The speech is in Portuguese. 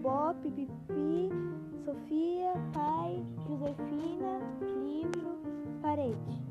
Bobó, Pipipi, Sofia, Pai, Josefina, Livro, Parede.